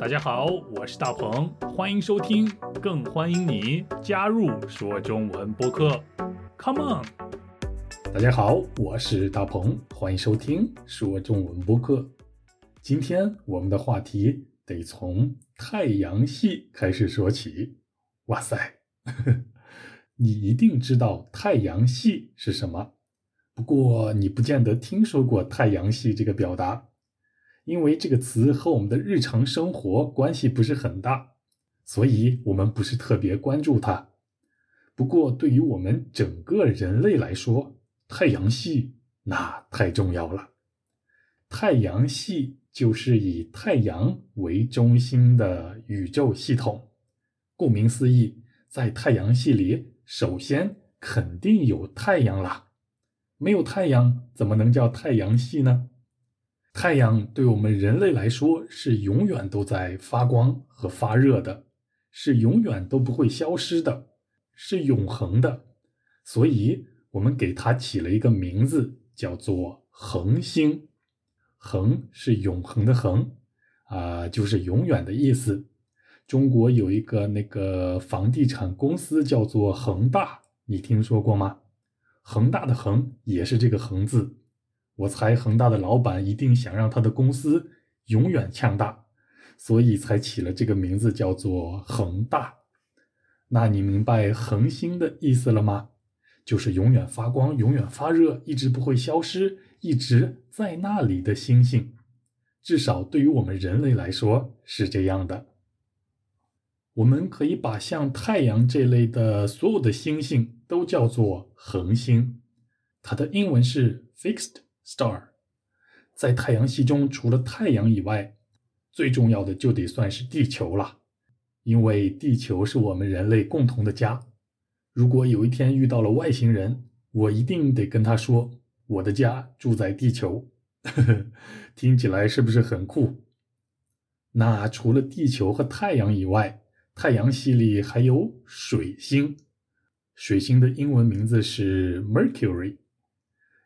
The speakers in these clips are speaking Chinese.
大家好，我是大鹏，欢迎收听，更欢迎你加入说中文播客。Come on！大家好，我是大鹏，欢迎收听说中文播客。今天我们的话题得从太阳系开始说起。哇塞，你一定知道太阳系是什么，不过你不见得听说过太阳系这个表达。因为这个词和我们的日常生活关系不是很大，所以我们不是特别关注它。不过，对于我们整个人类来说，太阳系那太重要了。太阳系就是以太阳为中心的宇宙系统。顾名思义，在太阳系里，首先肯定有太阳啦。没有太阳，怎么能叫太阳系呢？太阳对我们人类来说是永远都在发光和发热的，是永远都不会消失的，是永恒的。所以，我们给它起了一个名字，叫做恒星。恒是永恒的恒，啊，就是永远的意思。中国有一个那个房地产公司叫做恒大，你听说过吗？恒大的恒也是这个恒字。我猜恒大的老板一定想让他的公司永远强大，所以才起了这个名字，叫做恒大。那你明白恒星的意思了吗？就是永远发光、永远发热、一直不会消失、一直在那里的星星。至少对于我们人类来说是这样的。我们可以把像太阳这类的所有的星星都叫做恒星，它的英文是 fixed。Star，在太阳系中，除了太阳以外，最重要的就得算是地球了，因为地球是我们人类共同的家。如果有一天遇到了外星人，我一定得跟他说：“我的家住在地球。”听起来是不是很酷？那除了地球和太阳以外，太阳系里还有水星。水星的英文名字是 Mercury。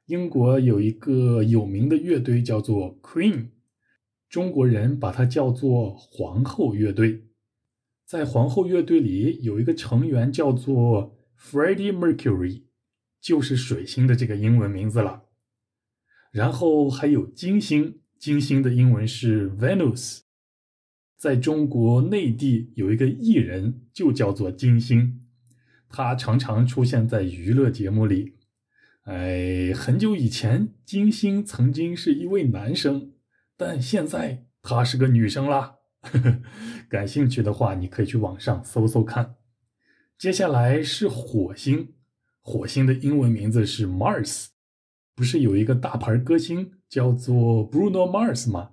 英国有一个有名的乐队叫做 Queen，中国人把它叫做皇后乐队。在皇后乐队里有一个成员叫做 Freddie Mercury，就是水星的这个英文名字了。然后还有金星，金星的英文是 Venus。在中国内地有一个艺人就叫做金星，他常常出现在娱乐节目里。哎，很久以前，金星曾经是一位男生，但现在她是个女生啦。感兴趣的话，你可以去网上搜搜看。接下来是火星，火星的英文名字是 Mars，不是有一个大牌歌星叫做 Bruno Mars 吗？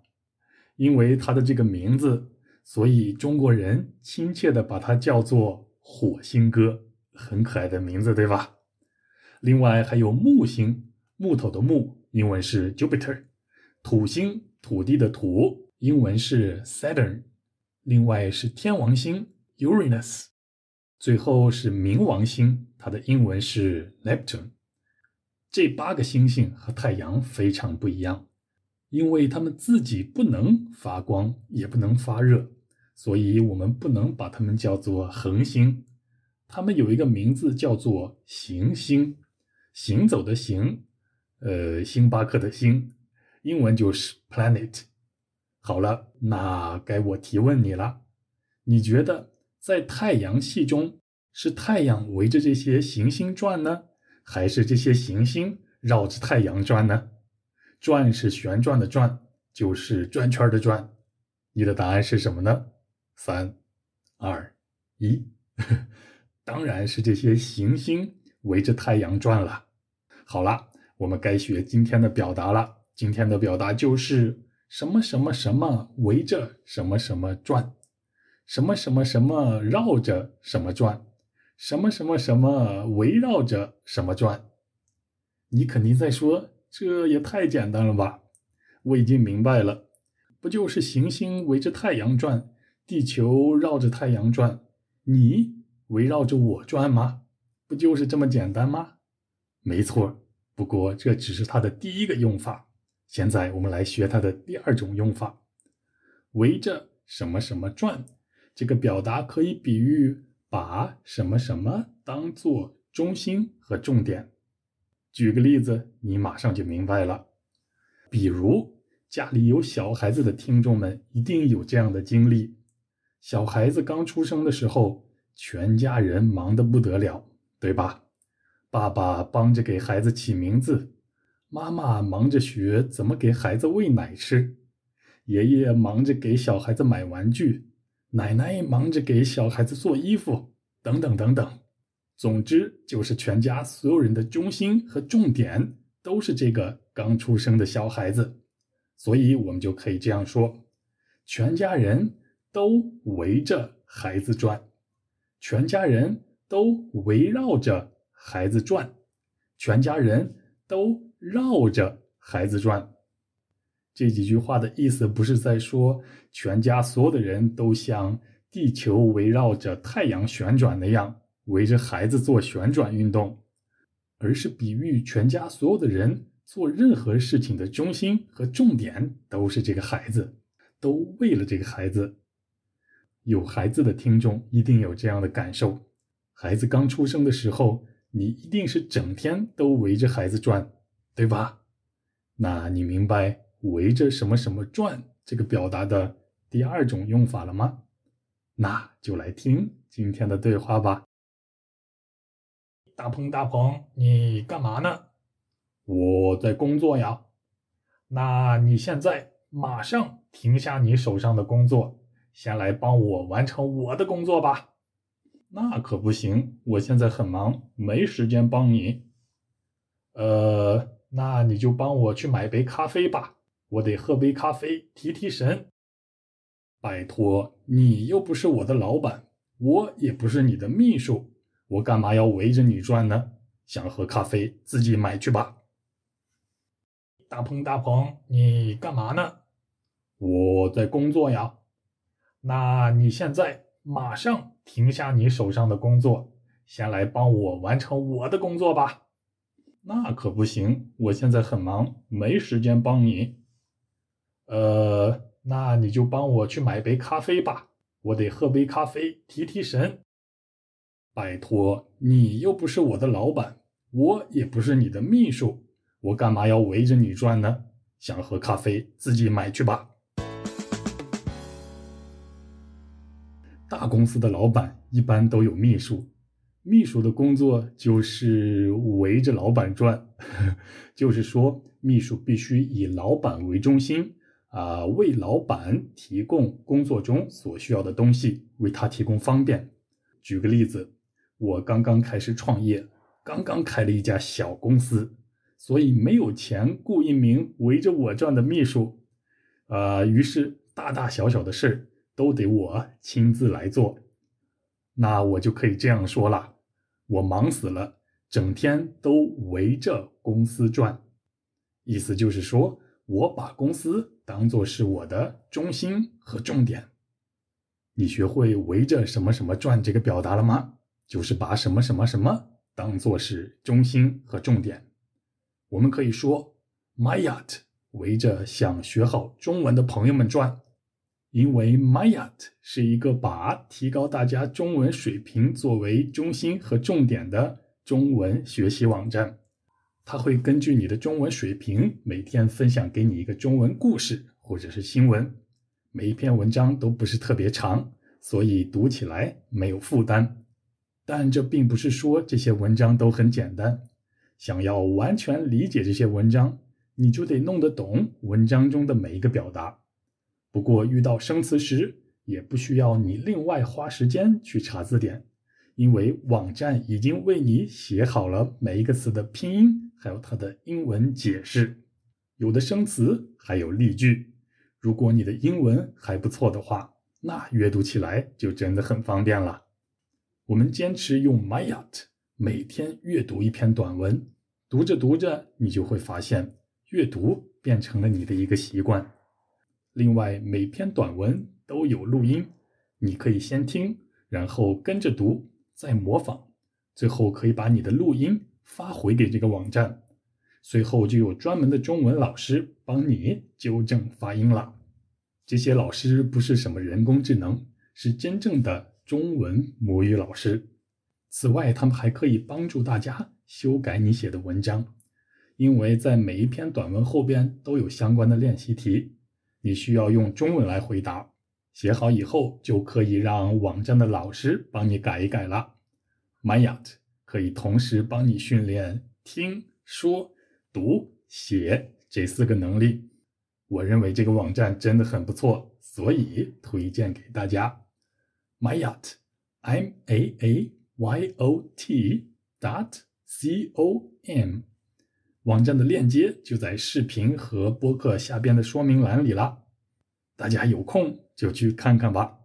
因为他的这个名字，所以中国人亲切的把他叫做火星哥，很可爱的名字，对吧？另外还有木星，木头的木，英文是 Jupiter；土星，土地的土，英文是 Saturn；另外是天王星 Uranus；最后是冥王星，它的英文是 Neptune。这八个星星和太阳非常不一样，因为它们自己不能发光，也不能发热，所以我们不能把它们叫做恒星。它们有一个名字叫做行星。行走的行，呃，星巴克的星，英文就是 planet。好了，那该我提问你了，你觉得在太阳系中是太阳围着这些行星转呢，还是这些行星绕着太阳转呢？转是旋转的转，就是转圈的转。你的答案是什么呢？三、二、一，当然是这些行星围着太阳转了。好了，我们该学今天的表达了。今天的表达就是什么什么什么围着什么什么转，什么什么什么绕着什么转，什么什么什么围绕着什么转。你肯定在说，这也太简单了吧？我已经明白了，不就是行星围着太阳转，地球绕着太阳转，你围绕着我转吗？不就是这么简单吗？没错，不过这只是它的第一个用法。现在我们来学它的第二种用法。围着什么什么转，这个表达可以比喻把什么什么当做中心和重点。举个例子，你马上就明白了。比如家里有小孩子的听众们一定有这样的经历：小孩子刚出生的时候，全家人忙得不得了，对吧？爸爸帮着给孩子起名字，妈妈忙着学怎么给孩子喂奶吃，爷爷忙着给小孩子买玩具，奶奶忙着给小孩子做衣服，等等等等。总之，就是全家所有人的中心和重点都是这个刚出生的小孩子，所以我们就可以这样说：全家人都围着孩子转，全家人都围绕着孩子转，全家人都绕着孩子转。这几句话的意思不是在说全家所有的人都像地球围绕着太阳旋转那样。围着孩子做旋转运动，而是比喻全家所有的人做任何事情的中心和重点都是这个孩子，都为了这个孩子。有孩子的听众一定有这样的感受：孩子刚出生的时候，你一定是整天都围着孩子转，对吧？那你明白“围着什么什么转”这个表达的第二种用法了吗？那就来听今天的对话吧。大鹏，大鹏，你干嘛呢？我在工作呀。那你现在马上停下你手上的工作，先来帮我完成我的工作吧。那可不行，我现在很忙，没时间帮你。呃，那你就帮我去买杯咖啡吧，我得喝杯咖啡提提神。拜托，你又不是我的老板，我也不是你的秘书。我干嘛要围着你转呢？想喝咖啡，自己买去吧。大鹏，大鹏，你干嘛呢？我在工作呀。那你现在马上停下你手上的工作，先来帮我完成我的工作吧。那可不行，我现在很忙，没时间帮你。呃，那你就帮我去买杯咖啡吧，我得喝杯咖啡提提神。拜托，你又不是我的老板，我也不是你的秘书，我干嘛要围着你转呢？想喝咖啡，自己买去吧。大公司的老板一般都有秘书，秘书的工作就是围着老板转，就是说，秘书必须以老板为中心啊，为老板提供工作中所需要的东西，为他提供方便。举个例子。我刚刚开始创业，刚刚开了一家小公司，所以没有钱雇一名围着我转的秘书，呃，于是大大小小的事儿都得我亲自来做。那我就可以这样说了：我忙死了，整天都围着公司转。意思就是说我把公司当做是我的中心和重点。你学会围着什么什么转这个表达了吗？就是把什么什么什么当做是中心和重点。我们可以说，My yacht 围着想学好中文的朋友们转，因为 Myat 是一个把提高大家中文水平作为中心和重点的中文学习网站。它会根据你的中文水平，每天分享给你一个中文故事或者是新闻。每一篇文章都不是特别长，所以读起来没有负担。但这并不是说这些文章都很简单。想要完全理解这些文章，你就得弄得懂文章中的每一个表达。不过遇到生词时，也不需要你另外花时间去查字典，因为网站已经为你写好了每一个词的拼音，还有它的英文解释，有的生词还有例句。如果你的英文还不错的话，那阅读起来就真的很方便了。我们坚持用 Myat 每天阅读一篇短文，读着读着，你就会发现阅读变成了你的一个习惯。另外，每篇短文都有录音，你可以先听，然后跟着读，再模仿，最后可以把你的录音发回给这个网站，随后就有专门的中文老师帮你纠正发音了。这些老师不是什么人工智能，是真正的中文母语老师。此外，他们还可以帮助大家修改你写的文章，因为在每一篇短文后边都有相关的练习题，你需要用中文来回答。写好以后，就可以让网站的老师帮你改一改了。MyYat 可以同时帮你训练听说读写这四个能力。我认为这个网站真的很不错，所以推荐给大家。MyYat，M A A Y O T dot C O M，网站的链接就在视频和播客下边的说明栏里了，大家有空就去看看吧。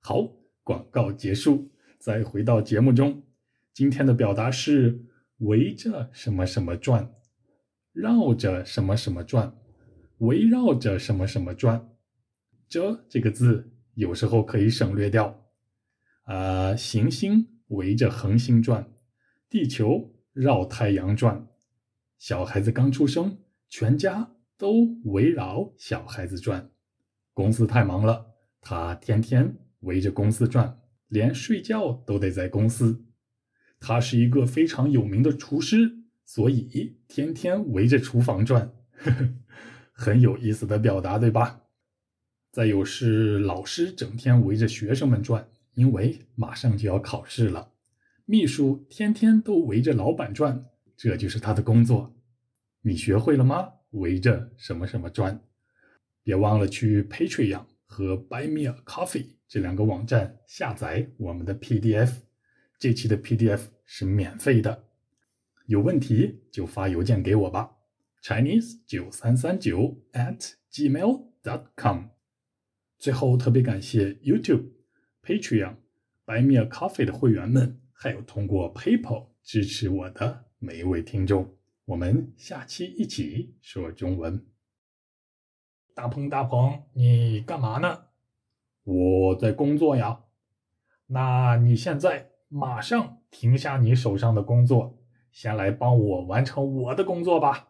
好，广告结束，再回到节目中。今天的表达是围着什么什么转，绕着什么什么转。围绕着什么什么转，这这个字有时候可以省略掉。啊，行星围着恒星转，地球绕太阳转。小孩子刚出生，全家都围绕小孩子转。公司太忙了，他天天围着公司转，连睡觉都得在公司。他是一个非常有名的厨师，所以天天围着厨房转。呵呵。很有意思的表达，对吧？再有是老师整天围着学生们转，因为马上就要考试了。秘书天天都围着老板转，这就是他的工作。你学会了吗？围着什么什么转？别忘了去 Patreon 和 Buy Me a Coffee 这两个网站下载我们的 PDF。这期的 PDF 是免费的。有问题就发邮件给我吧。Chinese 九三三九 at gmail dot com。最后特别感谢 YouTube、Patreon、Buy Me a Coffee 的会员们，还有通过 PayPal 支持我的每一位听众。我们下期一起说中文。大鹏，大鹏，你干嘛呢？我在工作呀。那你现在马上停下你手上的工作，先来帮我完成我的工作吧。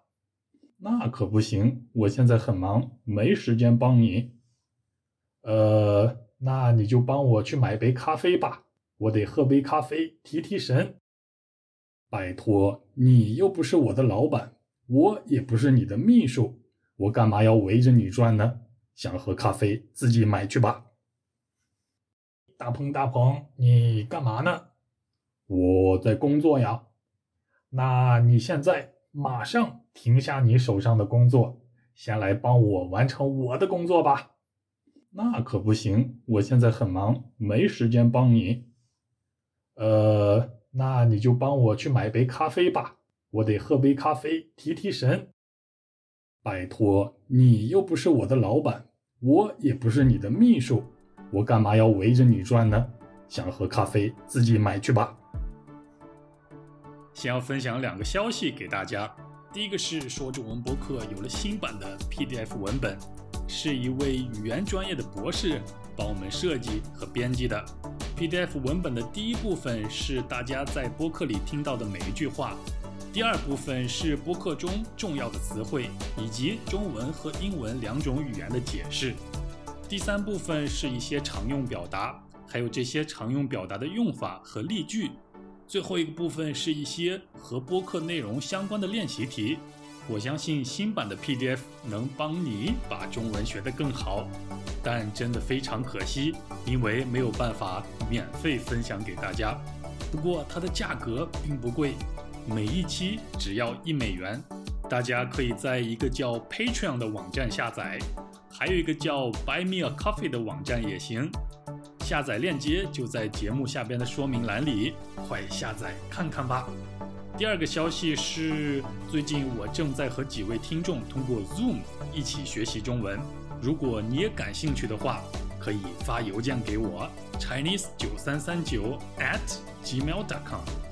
那可不行，我现在很忙，没时间帮你。呃，那你就帮我去买杯咖啡吧，我得喝杯咖啡提提神。拜托，你又不是我的老板，我也不是你的秘书，我干嘛要围着你转呢？想喝咖啡，自己买去吧。大鹏，大鹏，你干嘛呢？我在工作呀。那你现在？马上停下你手上的工作，先来帮我完成我的工作吧。那可不行，我现在很忙，没时间帮你。呃，那你就帮我去买杯咖啡吧，我得喝杯咖啡提提神。拜托，你又不是我的老板，我也不是你的秘书，我干嘛要围着你转呢？想喝咖啡，自己买去吧。先要分享两个消息给大家。第一个是说中文博客有了新版的 PDF 文本，是一位语言专业的博士帮我们设计和编辑的。PDF 文本的第一部分是大家在播客里听到的每一句话，第二部分是播客中重要的词汇以及中文和英文两种语言的解释，第三部分是一些常用表达，还有这些常用表达的用法和例句。最后一个部分是一些和播客内容相关的练习题，我相信新版的 PDF 能帮你把中文学得更好，但真的非常可惜，因为没有办法免费分享给大家。不过它的价格并不贵，每一期只要一美元，大家可以在一个叫 Patreon 的网站下载，还有一个叫 Buy Me a Coffee 的网站也行。下载链接就在节目下边的说明栏里，快下载看看吧。第二个消息是，最近我正在和几位听众通过 Zoom 一起学习中文。如果你也感兴趣的话，可以发邮件给我，Chinese 九三三九 at gmail.com。